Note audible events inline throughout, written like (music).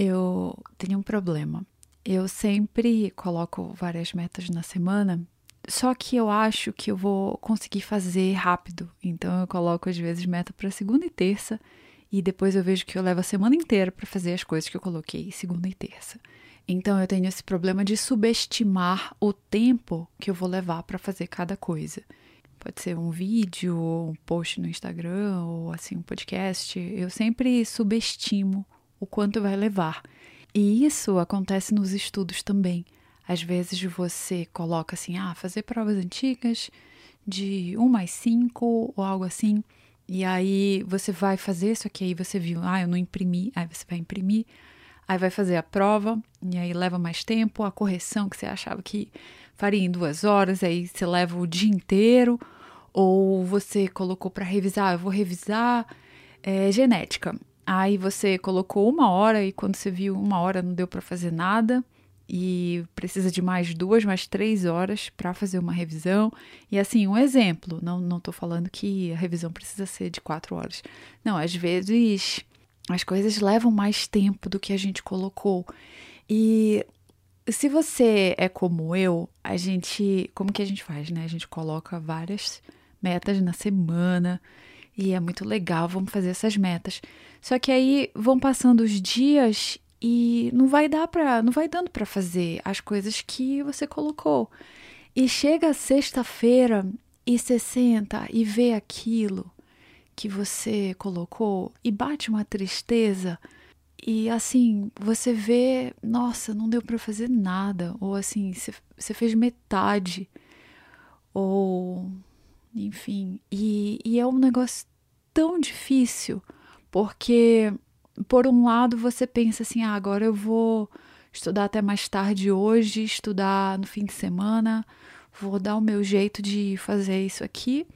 eu tenho um problema. Eu sempre coloco várias metas na semana, só que eu acho que eu vou conseguir fazer rápido. Então eu coloco às vezes meta para segunda e terça e depois eu vejo que eu levo a semana inteira para fazer as coisas que eu coloquei segunda e terça. Então eu tenho esse problema de subestimar o tempo que eu vou levar para fazer cada coisa. Pode ser um vídeo, ou um post no Instagram, ou assim um podcast. Eu sempre subestimo o quanto vai levar. E isso acontece nos estudos também. Às vezes você coloca assim, ah, fazer provas antigas de 1 mais 5 ou algo assim. E aí você vai fazer isso aqui, aí você viu, ah, eu não imprimi, aí você vai imprimir, aí vai fazer a prova, e aí leva mais tempo, a correção que você achava que faria em duas horas, aí você leva o dia inteiro, ou você colocou para revisar, eu vou revisar é, genética. Aí você colocou uma hora e quando você viu uma hora não deu para fazer nada e precisa de mais duas, mais três horas para fazer uma revisão. E assim, um exemplo, não não estou falando que a revisão precisa ser de quatro horas. Não, às vezes as coisas levam mais tempo do que a gente colocou. E se você é como eu, a gente, como que a gente faz, né? A gente coloca várias metas na semana e é muito legal, vamos fazer essas metas. Só que aí vão passando os dias e não vai dar para, não vai dando para fazer as coisas que você colocou. E chega sexta-feira e você senta e vê aquilo que você colocou e bate uma tristeza. E assim, você vê, nossa, não deu para fazer nada, ou assim, você fez metade, ou enfim, e, e é um negócio tão difícil, porque por um lado você pensa assim, ah, agora eu vou estudar até mais tarde hoje, estudar no fim de semana, vou dar o meu jeito de fazer isso aqui,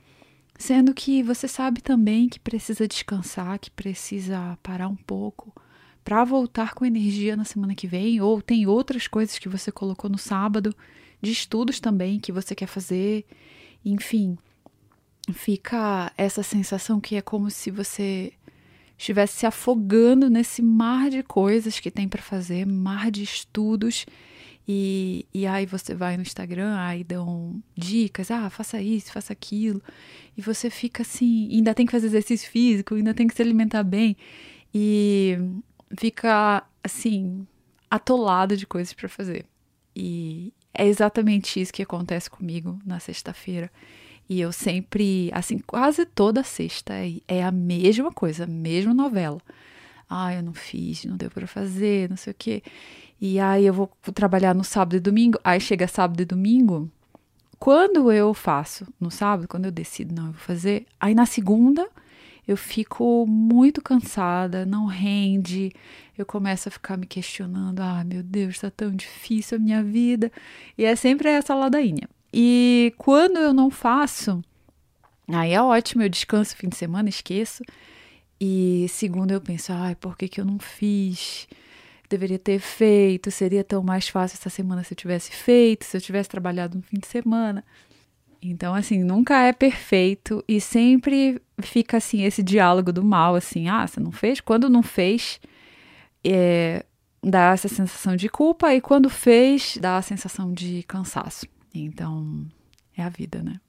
sendo que você sabe também que precisa descansar, que precisa parar um pouco para voltar com energia na semana que vem, ou tem outras coisas que você colocou no sábado, de estudos também que você quer fazer, enfim, fica essa sensação que é como se você estivesse se afogando nesse mar de coisas que tem para fazer, mar de estudos. E, e aí você vai no Instagram, aí dão dicas, ah, faça isso, faça aquilo. E você fica assim, ainda tem que fazer exercício físico, ainda tem que se alimentar bem. E fica assim, atolado de coisas para fazer. E é exatamente isso que acontece comigo na sexta-feira. E eu sempre, assim, quase toda sexta é a mesma coisa, a mesma novela. Ah, eu não fiz, não deu para fazer, não sei o quê. E aí eu vou trabalhar no sábado e domingo. Aí chega sábado e domingo. Quando eu faço no sábado, quando eu decido, não, eu vou fazer. Aí na segunda eu fico muito cansada, não rende. Eu começo a ficar me questionando: ah, meu Deus, está tão difícil a minha vida. E é sempre essa ladainha. E quando eu não faço, aí é ótimo, eu descanso fim de semana, esqueço. E segundo eu penso, ai, por que, que eu não fiz? Deveria ter feito, seria tão mais fácil essa semana se eu tivesse feito, se eu tivesse trabalhado no fim de semana. Então, assim, nunca é perfeito e sempre fica assim esse diálogo do mal, assim, ah, você não fez? Quando não fez, é, dá essa sensação de culpa e quando fez, dá a sensação de cansaço. Então, é a vida, né?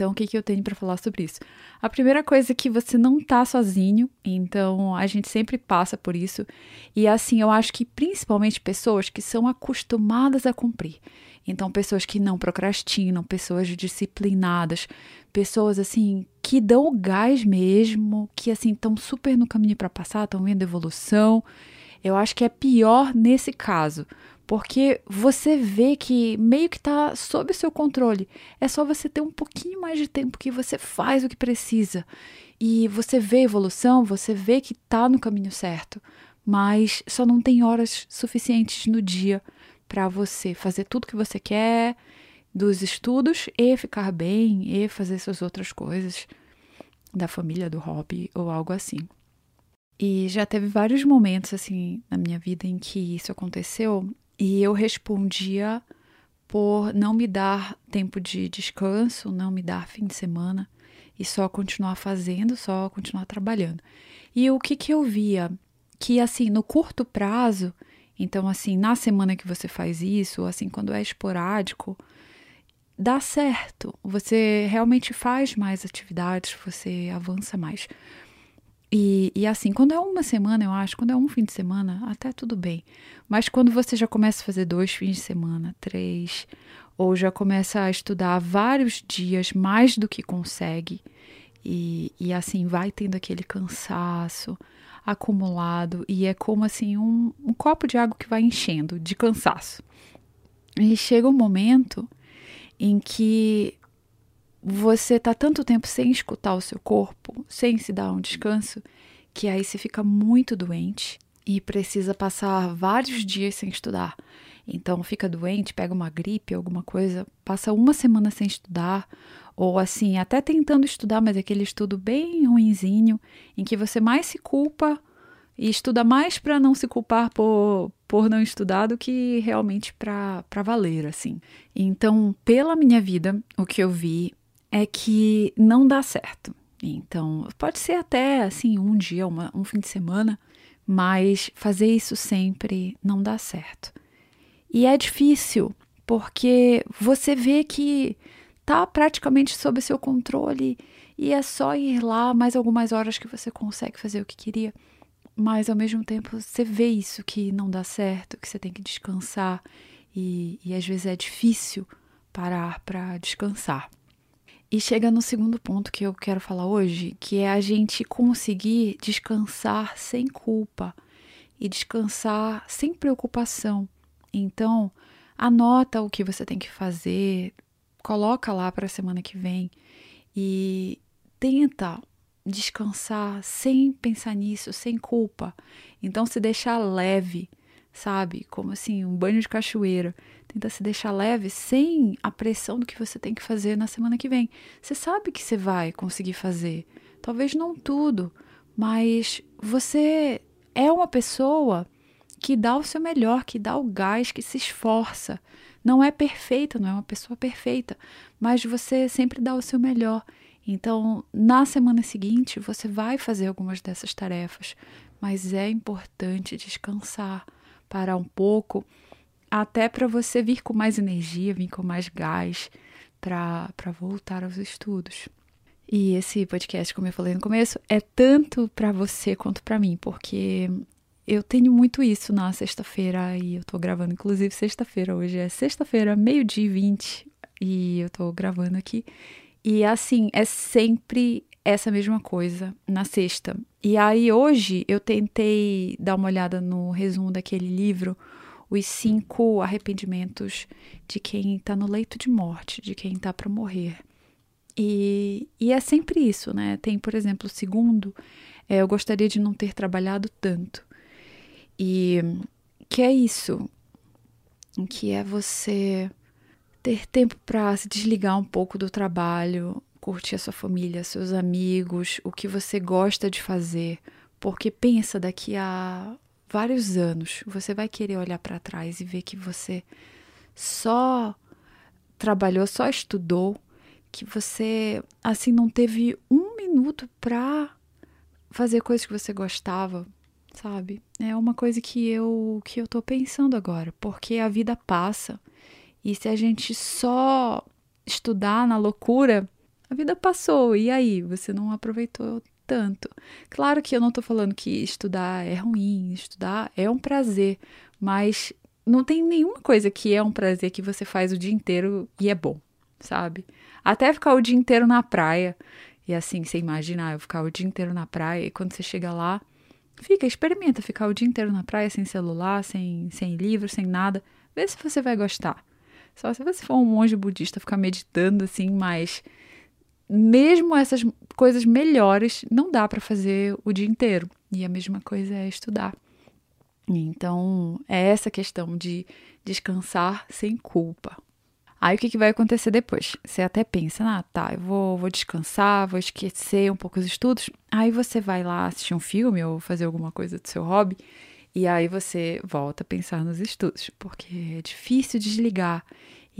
Então, o que, que eu tenho para falar sobre isso? A primeira coisa é que você não tá sozinho, então a gente sempre passa por isso. E assim, eu acho que principalmente pessoas que são acostumadas a cumprir. Então, pessoas que não procrastinam, pessoas disciplinadas, pessoas assim que dão o gás mesmo, que assim estão super no caminho para passar, estão vendo evolução. Eu acho que é pior nesse caso, porque você vê que meio que está sob o seu controle. É só você ter um pouquinho mais de tempo que você faz o que precisa. E você vê evolução, você vê que está no caminho certo, mas só não tem horas suficientes no dia para você fazer tudo que você quer dos estudos e ficar bem e fazer suas outras coisas da família, do hobby ou algo assim. E já teve vários momentos assim na minha vida em que isso aconteceu e eu respondia por não me dar tempo de descanso, não me dar fim de semana e só continuar fazendo, só continuar trabalhando. E o que, que eu via? que assim, no curto prazo, então assim, na semana que você faz isso, assim, quando é esporádico, dá certo. Você realmente faz mais atividades, você avança mais. E, e, assim, quando é uma semana, eu acho, quando é um fim de semana, até tudo bem. Mas quando você já começa a fazer dois fins de semana, três, ou já começa a estudar vários dias mais do que consegue, e, e assim vai tendo aquele cansaço acumulado, e é como assim um, um copo de água que vai enchendo de cansaço. E chega um momento em que você está tanto tempo sem escutar o seu corpo, sem se dar um descanso, que aí você fica muito doente e precisa passar vários dias sem estudar. Então fica doente, pega uma gripe, alguma coisa, passa uma semana sem estudar, ou assim, até tentando estudar, mas aquele estudo bem ruinzinho, em que você mais se culpa e estuda mais para não se culpar por, por não estudar do que realmente para valer, assim. Então, pela minha vida, o que eu vi é que não dá certo. Então, pode ser até assim um dia, uma, um fim de semana, mas fazer isso sempre não dá certo. E é difícil, porque você vê que tá praticamente sob seu controle e é só ir lá mais algumas horas que você consegue fazer o que queria. Mas ao mesmo tempo você vê isso que não dá certo, que você tem que descansar e, e às vezes é difícil parar para descansar. E chega no segundo ponto que eu quero falar hoje, que é a gente conseguir descansar sem culpa e descansar sem preocupação. Então, anota o que você tem que fazer, coloca lá para a semana que vem e tenta descansar sem pensar nisso, sem culpa. Então, se deixar leve, sabe? Como assim, um banho de cachoeira. Tenta se deixar leve sem a pressão do que você tem que fazer na semana que vem. Você sabe que você vai conseguir fazer. Talvez não tudo, mas você é uma pessoa que dá o seu melhor, que dá o gás, que se esforça. Não é perfeita, não é uma pessoa perfeita, mas você sempre dá o seu melhor. Então, na semana seguinte, você vai fazer algumas dessas tarefas, mas é importante descansar parar um pouco, até para você vir com mais energia, vir com mais gás para voltar aos estudos. E esse podcast, como eu falei no começo, é tanto para você quanto para mim, porque eu tenho muito isso na sexta-feira e eu tô gravando, inclusive, sexta-feira. Hoje é sexta-feira, meio-dia e vinte, e eu tô gravando aqui. E assim, é sempre essa mesma coisa na sexta. E aí hoje eu tentei dar uma olhada no resumo daquele livro, Os Cinco Arrependimentos de quem está no leito de morte, de quem está para morrer. E, e é sempre isso, né? Tem, por exemplo, o segundo, é, eu gostaria de não ter trabalhado tanto. E que é isso, que é você ter tempo para se desligar um pouco do trabalho, curtir a sua família, seus amigos, o que você gosta de fazer, porque pensa daqui a vários anos, você vai querer olhar para trás e ver que você só trabalhou, só estudou, que você assim não teve um minuto para fazer coisas que você gostava, sabe? É uma coisa que eu que eu tô pensando agora, porque a vida passa e se a gente só estudar na loucura, a vida passou, e aí? Você não aproveitou tanto. Claro que eu não estou falando que estudar é ruim, estudar é um prazer, mas não tem nenhuma coisa que é um prazer que você faz o dia inteiro e é bom, sabe? Até ficar o dia inteiro na praia. E assim, você imagina, eu ficar o dia inteiro na praia e quando você chega lá, fica, experimenta ficar o dia inteiro na praia sem celular, sem, sem livro, sem nada. Vê se você vai gostar. Só se você for um monge budista, ficar meditando assim, mas mesmo essas coisas melhores não dá para fazer o dia inteiro. E a mesma coisa é estudar. Então, é essa questão de descansar sem culpa. Aí o que, que vai acontecer depois? Você até pensa, ah, tá, eu vou, vou descansar, vou esquecer um pouco os estudos. Aí você vai lá assistir um filme ou fazer alguma coisa do seu hobby. E aí você volta a pensar nos estudos, porque é difícil desligar.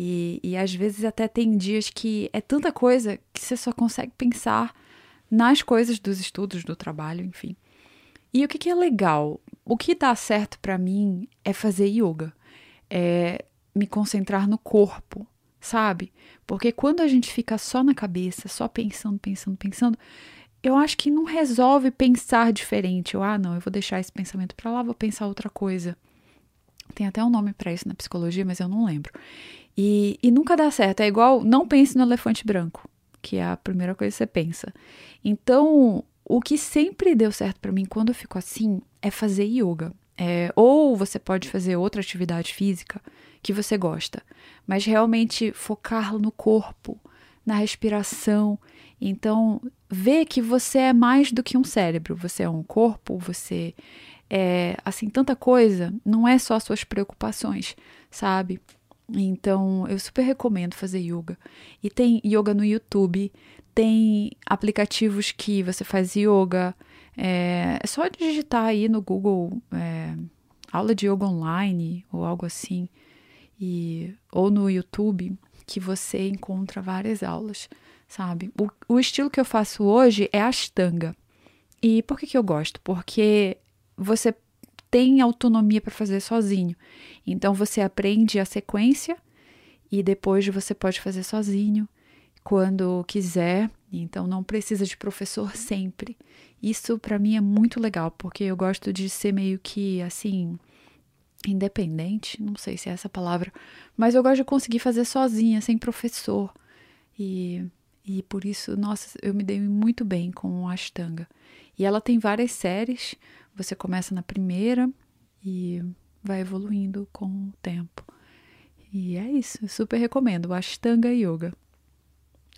E, e às vezes até tem dias que é tanta coisa que você só consegue pensar nas coisas dos estudos, do trabalho, enfim. E o que, que é legal? O que dá certo para mim é fazer yoga, é me concentrar no corpo, sabe? Porque quando a gente fica só na cabeça, só pensando, pensando, pensando, eu acho que não resolve pensar diferente. Eu, ah, não, eu vou deixar esse pensamento para lá, vou pensar outra coisa. Tem até um nome para isso na psicologia, mas eu não lembro. E, e nunca dá certo. É igual não pense no elefante branco, que é a primeira coisa que você pensa. Então, o que sempre deu certo para mim quando eu fico assim é fazer yoga. É, ou você pode fazer outra atividade física que você gosta, mas realmente focar no corpo, na respiração. Então, ver que você é mais do que um cérebro, você é um corpo, você é assim tanta coisa, não é só suas preocupações, sabe? Então, eu super recomendo fazer yoga. E tem yoga no YouTube, tem aplicativos que você faz yoga. É, é só digitar aí no Google é, aula de yoga online ou algo assim, e, ou no YouTube, que você encontra várias aulas, sabe? O, o estilo que eu faço hoje é Ashtanga. E por que, que eu gosto? Porque você tem autonomia para fazer sozinho. Então você aprende a sequência e depois você pode fazer sozinho quando quiser. Então não precisa de professor (laughs) sempre. Isso para mim é muito legal, porque eu gosto de ser meio que assim independente, não sei se é essa palavra, mas eu gosto de conseguir fazer sozinha, sem professor. E e por isso, nossa, eu me dei muito bem com a Ashtanga. E ela tem várias séries. Você começa na primeira e vai evoluindo com o tempo. E é isso, eu super recomendo, Ashtanga Yoga.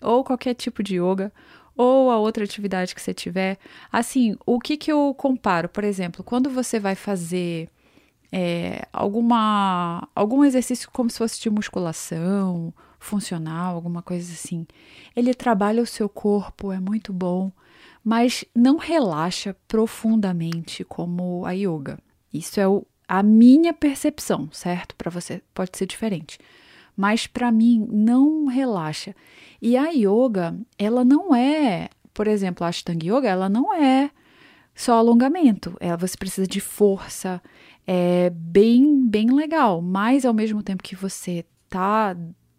Ou qualquer tipo de yoga, ou a outra atividade que você tiver. Assim, o que, que eu comparo? Por exemplo, quando você vai fazer é, alguma, algum exercício como se fosse de musculação, funcional, alguma coisa assim, ele trabalha o seu corpo, é muito bom, mas não relaxa profundamente como a yoga. Isso é o, a minha percepção, certo? Para você pode ser diferente. Mas para mim não relaxa. E a yoga, ela não é, por exemplo, a Ashtanga Yoga, ela não é só alongamento. Ela, você precisa de força, é bem, bem legal. Mas ao mesmo tempo que você tá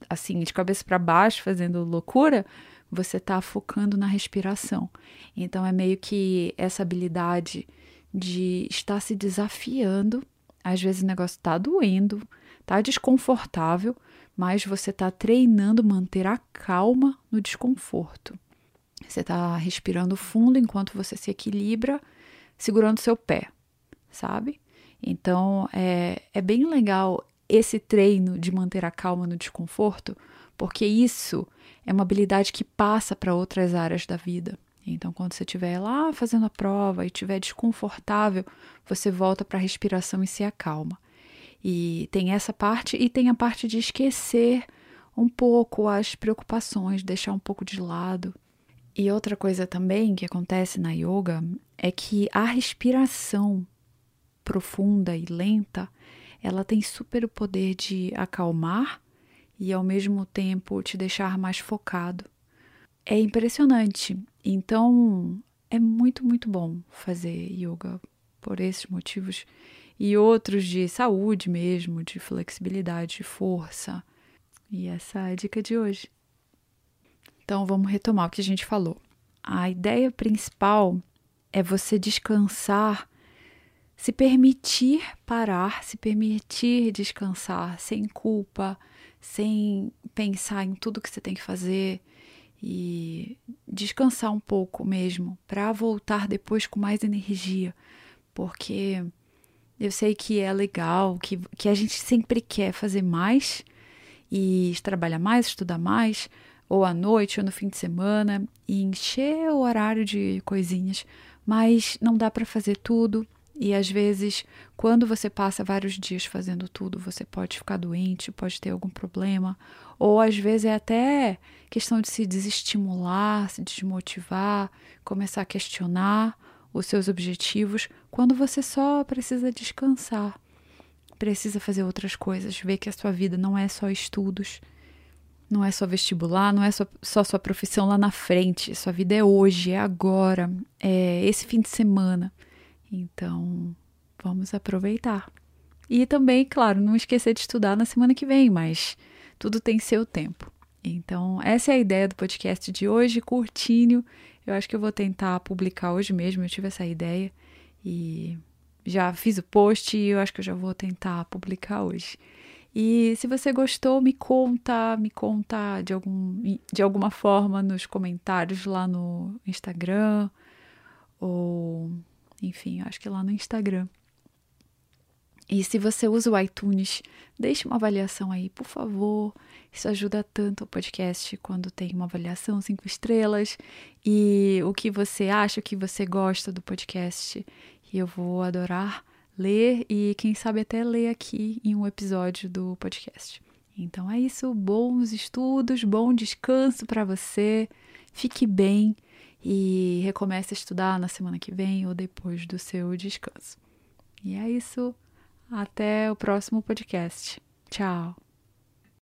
assim, de cabeça para baixo, fazendo loucura, você tá focando na respiração. Então é meio que essa habilidade de estar se desafiando. Às vezes o negócio tá doendo, tá desconfortável, mas você tá treinando manter a calma no desconforto. Você tá respirando fundo enquanto você se equilibra, segurando seu pé, sabe? Então é, é bem legal esse treino de manter a calma no desconforto, porque isso é uma habilidade que passa para outras áreas da vida. Então, quando você estiver lá fazendo a prova e estiver desconfortável, você volta para a respiração e se acalma. E tem essa parte e tem a parte de esquecer um pouco as preocupações, deixar um pouco de lado. E outra coisa também que acontece na yoga é que a respiração profunda e lenta, ela tem super o poder de acalmar e ao mesmo tempo te deixar mais focado. É impressionante. Então, é muito, muito bom fazer yoga por esses motivos e outros de saúde mesmo, de flexibilidade, de força. E essa é a dica de hoje. Então, vamos retomar o que a gente falou. A ideia principal é você descansar, se permitir parar, se permitir descansar sem culpa, sem pensar em tudo que você tem que fazer e descansar um pouco mesmo, para voltar depois com mais energia, porque eu sei que é legal, que, que a gente sempre quer fazer mais e trabalhar mais, estudar mais, ou à noite ou no fim de semana, e encher o horário de coisinhas, mas não dá para fazer tudo e às vezes, quando você passa vários dias fazendo tudo, você pode ficar doente, pode ter algum problema, ou às vezes é até questão de se desestimular, se desmotivar, começar a questionar os seus objetivos, quando você só precisa descansar, precisa fazer outras coisas, ver que a sua vida não é só estudos, não é só vestibular, não é só, só sua profissão lá na frente, sua vida é hoje, é agora, é esse fim de semana. Então, vamos aproveitar. E também, claro, não esquecer de estudar na semana que vem, mas tudo tem seu tempo. Então, essa é a ideia do podcast de hoje, curtinho. Eu acho que eu vou tentar publicar hoje mesmo, eu tive essa ideia e já fiz o post e eu acho que eu já vou tentar publicar hoje. E se você gostou, me conta, me conta de, algum, de alguma forma nos comentários lá no Instagram ou enfim, acho que lá no Instagram. E se você usa o iTunes, deixe uma avaliação aí, por favor. Isso ajuda tanto o podcast quando tem uma avaliação cinco estrelas e o que você acha, o que você gosta do podcast. E eu vou adorar ler e quem sabe até ler aqui em um episódio do podcast. Então é isso, bons estudos, bom descanso para você. Fique bem e recomece a estudar na semana que vem ou depois do seu descanso. E é isso. Até o próximo podcast. Tchau!